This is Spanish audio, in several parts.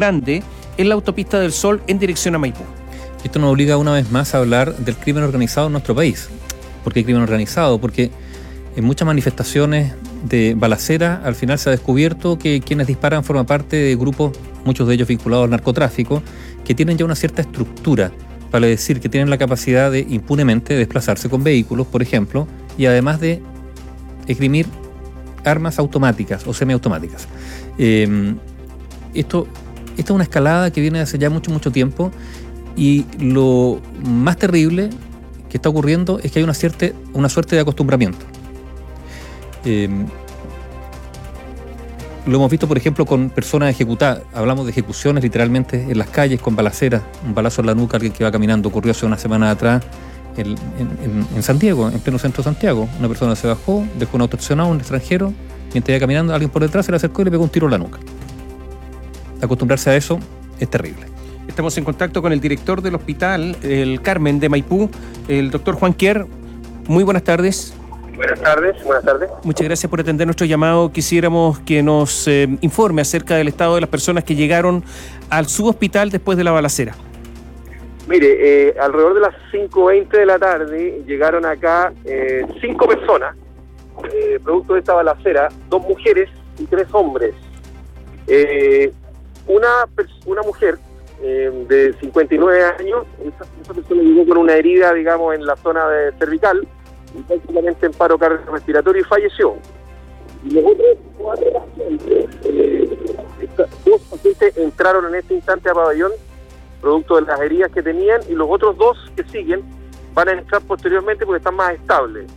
grande en la autopista del Sol en dirección a Maipú. Esto nos obliga una vez más a hablar del crimen organizado en nuestro país. ¿Por qué crimen organizado? Porque en muchas manifestaciones de balacera al final se ha descubierto que quienes disparan forman parte de grupos, muchos de ellos vinculados al narcotráfico, que tienen ya una cierta estructura, para decir que tienen la capacidad de impunemente desplazarse con vehículos, por ejemplo, y además de esgrimir armas automáticas o semiautomáticas. Eh, esto esta es una escalada que viene hace ya mucho, mucho tiempo y lo más terrible que está ocurriendo es que hay una, suerte de acostumbramiento. Eh, lo hemos visto, por ejemplo, con personas ejecutadas. Hablamos de ejecuciones literalmente en las calles con balaceras. Un balazo en la nuca, alguien que va caminando. Ocurrió hace una semana atrás en, en, en, Santiago, en pleno centro de Santiago. Una persona se bajó, dejó un auto estacionado, un extranjero. Mientras iba caminando, alguien por detrás se le acercó y le pegó un tiro en la nuca acostumbrarse a eso es terrible. Estamos en contacto con el director del hospital, el Carmen de Maipú, el doctor Juan Kier. Muy buenas tardes. Buenas tardes, buenas tardes. Muchas gracias por atender nuestro llamado. Quisiéramos que nos eh, informe acerca del estado de las personas que llegaron al subhospital después de la balacera. Mire, eh, alrededor de las 5.20 de la tarde llegaron acá eh, cinco personas, eh, producto de esta balacera, dos mujeres y tres hombres. Una, una mujer eh, de 59 años, esa, persona llegó con una herida, digamos, en la zona de cervical, y prácticamente en paro cardiorrespiratorio y falleció. Y los otros cuatro eh, dos pacientes entraron en este instante a pabellón, producto de las heridas que tenían, y los otros dos que siguen van a entrar posteriormente porque están más estables.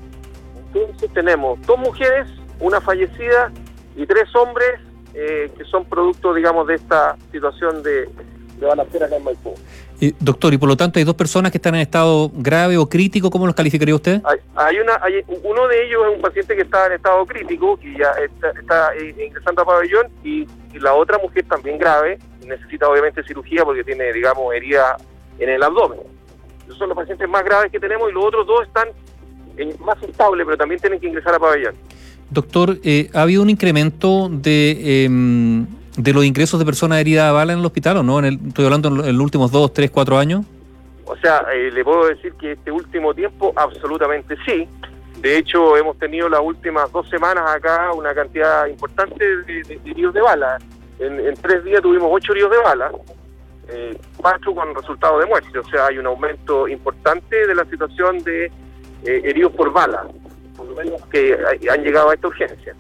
Entonces tenemos dos mujeres, una fallecida y tres hombres eh, que son producto, digamos, de esta situación de, de balacera acá en Maipú. Y, doctor, y por lo tanto hay dos personas que están en estado grave o crítico, ¿cómo los calificaría usted? Hay, hay una, hay, uno de ellos es un paciente que está en estado crítico, y ya está, está ingresando a pabellón, y, y, la otra mujer también grave, necesita obviamente cirugía porque tiene, digamos, herida en el abdomen. Esos son los pacientes más graves que tenemos y los otros dos están en, más estables, pero también tienen que ingresar a pabellón. Doctor, eh, ¿ha habido un incremento de, eh, de los ingresos de personas heridas a bala en el hospital o no? En el, estoy hablando en los últimos dos, tres, cuatro años. O sea, eh, le puedo decir que este último tiempo absolutamente sí. De hecho, hemos tenido las últimas dos semanas acá una cantidad importante de, heridos de bala. En, tres días tuvimos ocho heridos de bala, eh, cuatro con resultado de muerte. O sea, hay un aumento importante de la situación de heridos por bala por lo menos que han llegado a esta urgencia.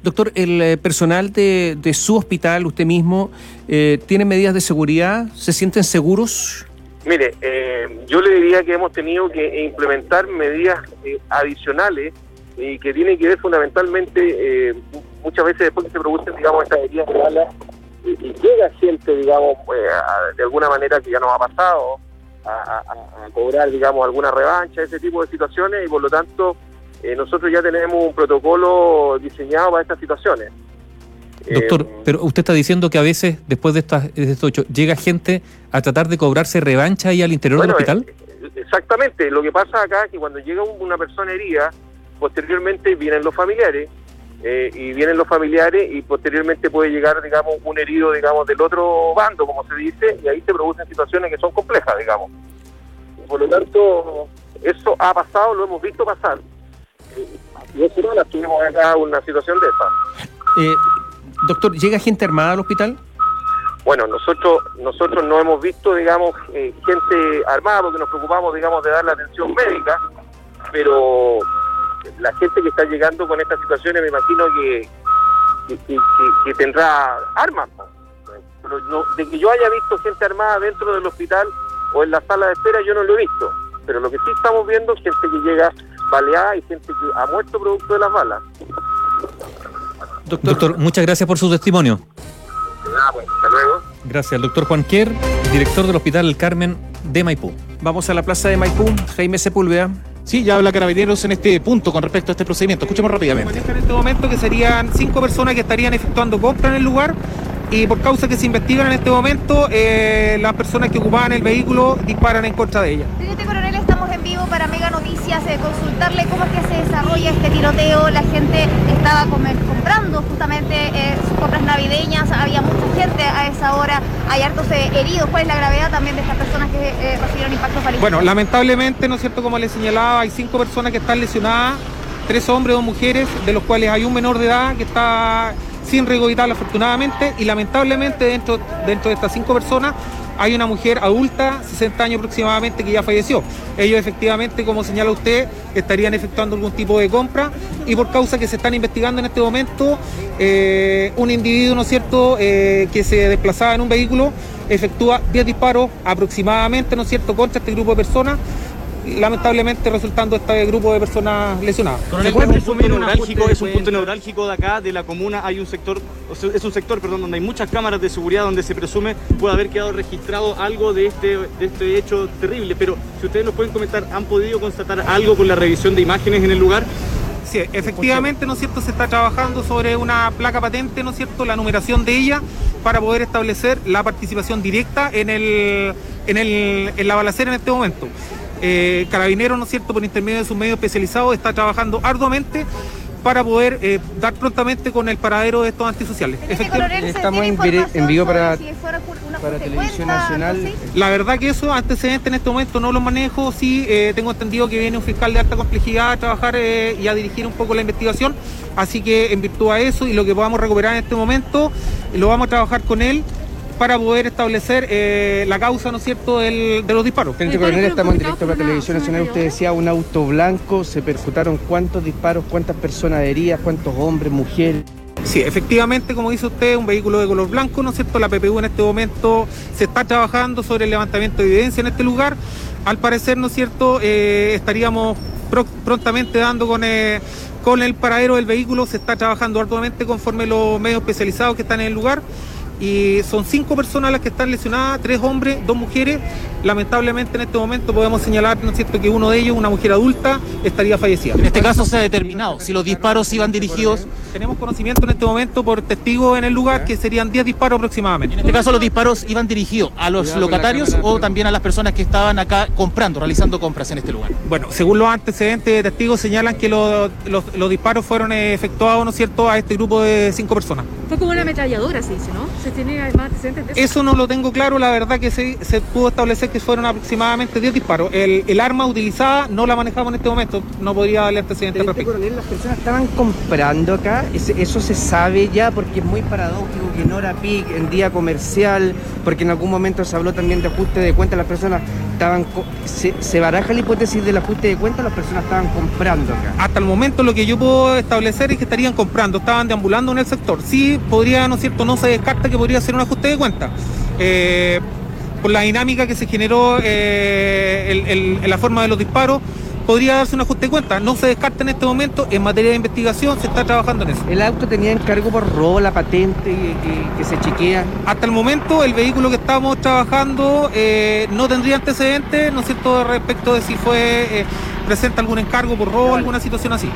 Doctor, ¿el eh, personal de, de su hospital, usted mismo, eh, tiene medidas de seguridad? ¿Se sienten seguros? Mire, eh, yo le diría que hemos tenido que implementar medidas eh, adicionales y que tienen que ver fundamentalmente, muchas veces después que se producen, digamos, estas heridas de bala, y llega gente, digamos, a, de alguna manera que ya nos ha pasado, a, a, a, cobrar, digamos, alguna revancha, ese tipo de situaciones, y por lo tanto eh, nosotros ya tenemos un protocolo diseñado para estas situaciones. Doctor, eh, pero usted está diciendo que a veces, después de, estas, de estos hechos, llega gente a tratar de cobrarse revancha ahí al interior bueno, del hospital. Eh, exactamente, lo que pasa acá es que cuando llega una persona herida, posteriormente vienen los familiares, eh, y vienen los familiares y posteriormente puede llegar, digamos, un herido, digamos, del otro bando, como se dice, y ahí se producen situaciones que son complejas, digamos. Por lo tanto, eso ha pasado, lo hemos visto pasar dos semanas tuvimos acá una situación de esa. Eh, doctor, ¿llega gente armada al hospital? Bueno, nosotros nosotros no hemos visto, digamos, eh, gente armada porque nos preocupamos, digamos, de dar la atención médica, pero la gente que está llegando con estas situaciones me imagino que, que, que, que tendrá armas. Pero no, de que yo haya visto gente armada dentro del hospital o en la sala de espera, yo no lo he visto. Pero lo que sí estamos viendo es gente que llega baleada y gente que ha muerto producto de las balas. Doctor, doctor muchas gracias por su testimonio. Ah, bueno, hasta luego. Gracias, el doctor Juan Kier, director del Hospital El Carmen de Maipú. Vamos a la plaza de Maipú, Jaime Sepúlveda. Sí, ya habla Carabineros en este punto con respecto a este procedimiento. Escuchemos rápidamente. En este momento que serían cinco personas que estarían efectuando compra en el lugar y por causa que se investigan en este momento, eh, las personas que ocupaban el vehículo disparan en contra de ella. Teniente Coronel, estamos en vivo para Mega Noticias eh, consultarle cómo es que se desarrolla este tiroteo. La gente estaba comprando justamente eh, sus compras navideñas, había mucha gente a esa hora, hay hartos eh, heridos. ¿Cuál es la gravedad también de estas personas que eh, recibieron impactos balísticos? Bueno, lamentablemente, ¿no es cierto? Como les señalaba, hay cinco personas que están lesionadas, tres hombres, dos mujeres, de los cuales hay un menor de edad que está sin vital afortunadamente y lamentablemente dentro, dentro de estas cinco personas hay una mujer adulta, 60 años aproximadamente, que ya falleció. Ellos efectivamente, como señala usted, estarían efectuando algún tipo de compra y por causa que se están investigando en este momento, eh, un individuo, ¿no cierto?, eh, que se desplazaba en un vehículo, efectúa 10 disparos aproximadamente, ¿no cierto?, contra este grupo de personas, lamentablemente resultando este grupo de personas lesionadas. Coronel, es un punto neurálgico, es un punto neurálgico de acá, de la comuna. Hay un sector, es un sector, perdón, donde hay muchas cámaras de seguridad donde se presume puede haber quedado registrado algo de este, de este hecho terrible. Pero si ustedes nos pueden comentar, ¿han podido constatar algo con la revisión de imágenes en el lugar? Sí, efectivamente, ¿no es cierto? Se está trabajando sobre una placa patente, ¿no es cierto? La numeración de ella para poder establecer la participación directa en, el, en, el, en la balacera en este momento. Eh, Carabineros, ¿no es cierto?, por intermedio de sus medios especializados, está trabajando arduamente para poder eh, dar prontamente con el paradero de estos antisociales. Teniente Efecti- Coronel, ¿se Estamos en vivo para- si para Televisión cuenta, Nacional. La verdad que eso, antecedentes en este momento no los manejo, sí eh, tengo entendido que viene un fiscal de alta complejidad a trabajar eh, y a dirigir un poco la investigación, así que en virtud a eso y lo que podamos recuperar en este momento, lo vamos a trabajar con él para poder establecer eh, la causa, ¿no es cierto?, del- de los disparos. Teniente Coronel, estamos en directo para Televisión Nacional. Usted decía un auto blanco, se percutaron cuántos disparos, cuántas personas heridas, cuántos hombres, mujeres. Sí, efectivamente, como dice usted, un vehículo de color blanco, ¿no es cierto? La PPU en este momento se está trabajando sobre el levantamiento de evidencia en este lugar. Al parecer, ¿no es cierto? Eh, estaríamos pro- prontamente dando con, eh, con el paradero del vehículo. Se está trabajando arduamente conforme los medios especializados que están en el lugar. Y son cinco personas las que están lesionadas, tres hombres, dos mujeres. Lamentablemente en este momento podemos señalar, ¿no es cierto?, que uno de ellos, una mujer adulta, estaría fallecida. En este caso se ha determinado si los disparos iban dirigidos. Tenemos conocimiento en este momento por testigos en el lugar que serían 10 disparos aproximadamente. En este caso los disparos iban dirigidos a los locatarios o también a las personas que estaban acá comprando, realizando compras en este lugar. Bueno, según los antecedentes de testigos señalan que los, los- los disparos fueron efectuados, ¿no es cierto?, a este grupo de cinco personas. Fue como una ametralladora, se dice, ¿no? Se tiene además antecedentes de eso. Eso no lo tengo claro, la verdad que se, se pudo establecer que fueron aproximadamente 10 disparos. El, el arma utilizada no la manejamos en este momento, no podría darle antecedentes al Teniente respecto. Coronel, las personas estaban comprando acá, eso se sabe ya porque es muy paradójico que en hora peak, en día comercial, porque en algún momento se habló también de ajuste de cuenta, las personas estaban, se, baraja la hipótesis del ajuste de cuenta, las personas estaban comprando acá. Hasta el momento lo que yo puedo establecer es que estarían comprando, estaban deambulando en el sector. Sí, podría, ¿no es cierto? No se descarta que podría ser un ajuste de cuenta. Eh, por la dinámica que se generó eh, el- en la forma de los disparos, podría darse un ajuste de cuenta. No se descarta en este momento, en materia de investigación se está trabajando en eso. El auto tenía encargo por robo, la patente que, que- que se chequea. Hasta el momento el vehículo que estamos trabajando eh, no tendría antecedentes, ¿no es cierto?, respecto de si fue eh, presenta algún encargo por robo, alguna situación así.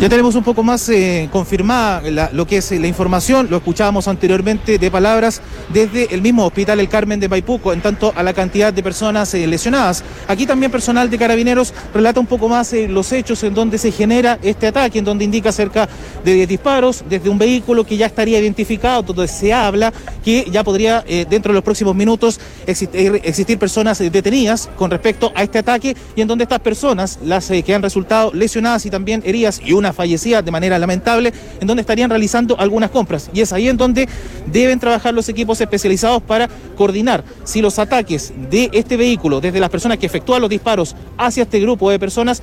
Ya tenemos un poco más eh, confirmada la- lo que es eh, la información, lo escuchábamos anteriormente de palabras desde el mismo Hospital El Carmen de Maipuco, en tanto a la cantidad de personas eh, lesionadas. Aquí también personal de carabineros relata un poco más eh, los hechos en donde se genera este ataque, en donde indica cerca de 10 disparos desde un vehículo que ya estaría identificado, donde se habla que ya podría eh, dentro de los próximos minutos existir, existir personas eh, detenidas con respecto a este ataque y en donde estas personas, las eh, que han resultado lesionadas y también heridas y una fallecida de manera lamentable, en donde estarían realizando algunas compras. Y es ahí en donde deben trabajar los equipos especializados para coordinar si los ataques de este vehículo, desde las personas que efectúan los disparos hacia este grupo de personas,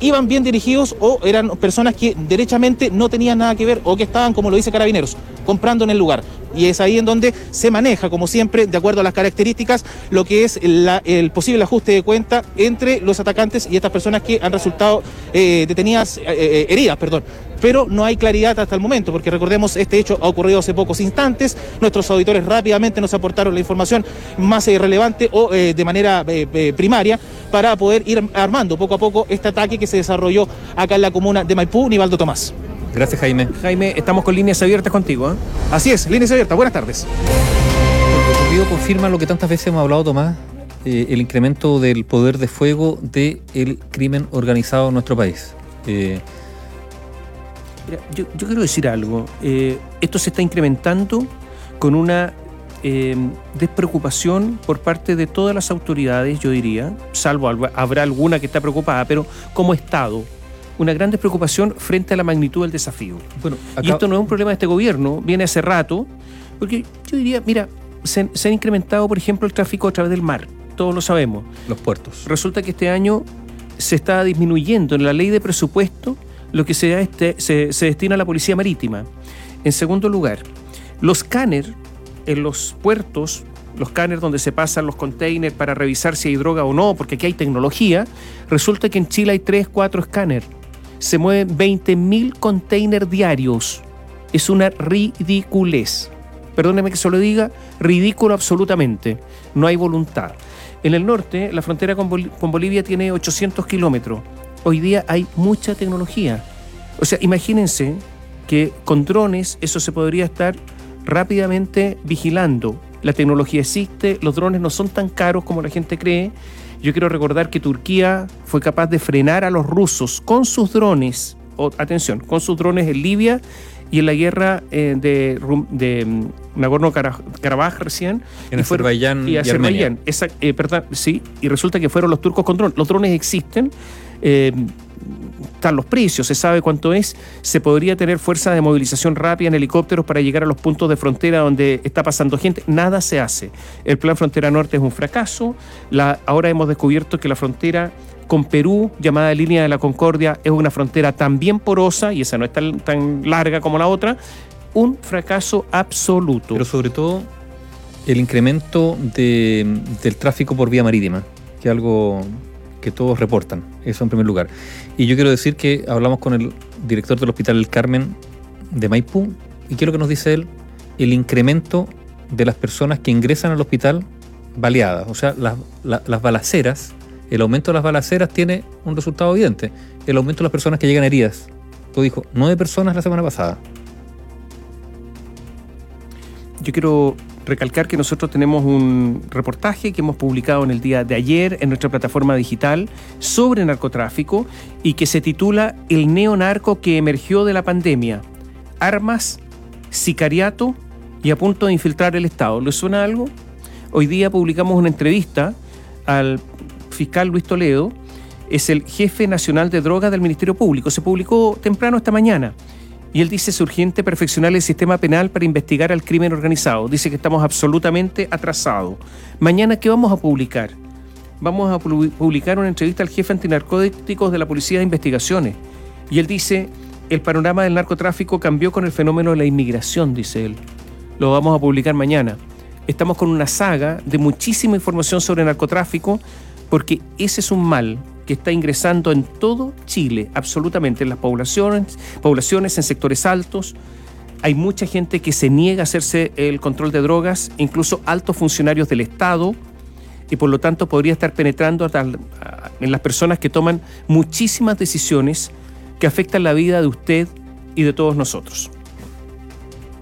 iban bien dirigidos o eran personas que derechamente no tenían nada que ver o que estaban, como lo dice Carabineros, comprando en el lugar. Y es ahí en donde se maneja, como siempre, de acuerdo a las características, lo que es el posible ajuste de cuenta entre los atacantes y estas personas que han resultado eh, detenidas, eh, eh, heridas, perdón. Pero no hay claridad hasta el momento, porque recordemos, este hecho ha ocurrido hace pocos instantes. Nuestros auditores rápidamente nos aportaron la información más eh, relevante o de manera primaria para poder ir armando poco a poco este ataque que se desarrolló acá en la comuna de Maipú, Nivaldo Tomás. Gracias, Jaime. Jaime, estamos con líneas abiertas contigo. ¿eh? Así es, líneas abiertas, buenas tardes. Lo ocurrido confirma lo que tantas veces hemos hablado, Tomás, eh, el incremento del poder de fuego del crimen organizado en nuestro país. Eh, Mira, yo, yo quiero decir algo. Eh, esto se está incrementando con una eh, despreocupación por parte de todas las autoridades, yo diría, salvo habrá alguna que está preocupada, pero como Estado, una gran despreocupación frente a la magnitud del desafío. bueno, Y esto no es un problema de este gobierno, viene hace rato, porque yo diría, mira, se, se ha incrementado, por ejemplo, el tráfico a través del mar, todos lo sabemos. los puertos. Resulta que este año se está disminuyendo en la ley de presupuesto lo que se, este- se, se destina a la policía marítima. En segundo lugar, los scanners en los puertos, los scanners donde se pasan los containers para revisar si hay droga o no, porque aquí hay tecnología, resulta que en Chile hay 3, 4 escáneres. Se mueven 20.000 containers diarios. Es una ridiculez. Perdóneme que se lo diga, ridículo absolutamente. No hay voluntad. En el norte, la frontera con, con Bolivia tiene 800 kilómetros. Hoy día hay mucha tecnología. O sea, imagínense que con drones eso se podría estar rápidamente vigilando. La tecnología existe, los drones no son tan caros como la gente cree. Yo quiero recordar que Turquía fue capaz de frenar a los rusos con sus drones, o, atención, con sus drones en Libia y en la guerra eh, de, de mm, Nagorno-Karabaj recién. En y fueron- Azerbaiyán y y Azerbaiyán. Esa- eh, perdón, sí, y resulta que fueron los turcos con drones. Los drones existen. eh, están los precios, se sabe cuánto es, se podría tener fuerza de movilización rápida en helicópteros para llegar a los puntos de frontera donde está pasando gente, nada se hace. El plan Frontera Norte es un fracaso, ahora hemos descubierto que la frontera con Perú, llamada Línea de la Concordia, es una frontera también porosa, y esa no es tan, tan larga como la otra, un fracaso absoluto. Pero sobre todo el incremento de- del tráfico por vía marítima, que algo que todos reportan, eso en primer lugar. Y yo quiero decir que hablamos con el director del Hospital El Carmen de Maipú, y quiero que nos dice él el incremento de las personas que ingresan al hospital baleadas, o sea, las, la- las balaceras, el aumento de las balaceras tiene un resultado evidente, el aumento de las personas que llegan heridas. Lo dijo, nueve personas la semana pasada. Yo quiero recalcar que nosotros tenemos un reportaje que hemos publicado en el día de ayer en nuestra plataforma digital sobre narcotráfico y que se titula El neonarco que emergió de la pandemia. Armas, sicariato y a punto de infiltrar el Estado. ¿Les suena algo? Hoy día publicamos una entrevista al fiscal Luis Toledo, es el jefe nacional de drogas del Ministerio Público. Se publicó temprano esta mañana. Y él dice es urgente perfeccionar el sistema penal para investigar al crimen organizado. Dice que estamos absolutamente atrasados. Mañana, ¿qué vamos a publicar? Vamos a pu- publicar una entrevista al jefe antinarcóticos de la Policía de Investigaciones. Y él dice, el panorama del narcotráfico cambió con el fenómeno de la inmigración, dice él. Lo vamos a publicar mañana. Estamos con una saga de muchísima información sobre narcotráfico porque ese es un mal que está ingresando en todo Chile, absolutamente, en las poblaciones, poblaciones en sectores altos. Hay mucha gente que se niega a hacerse el control de drogas, incluso altos funcionarios del Estado, y por lo tanto podría estar penetrando en las personas que toman muchísimas decisiones que afectan la vida de usted y de todos nosotros.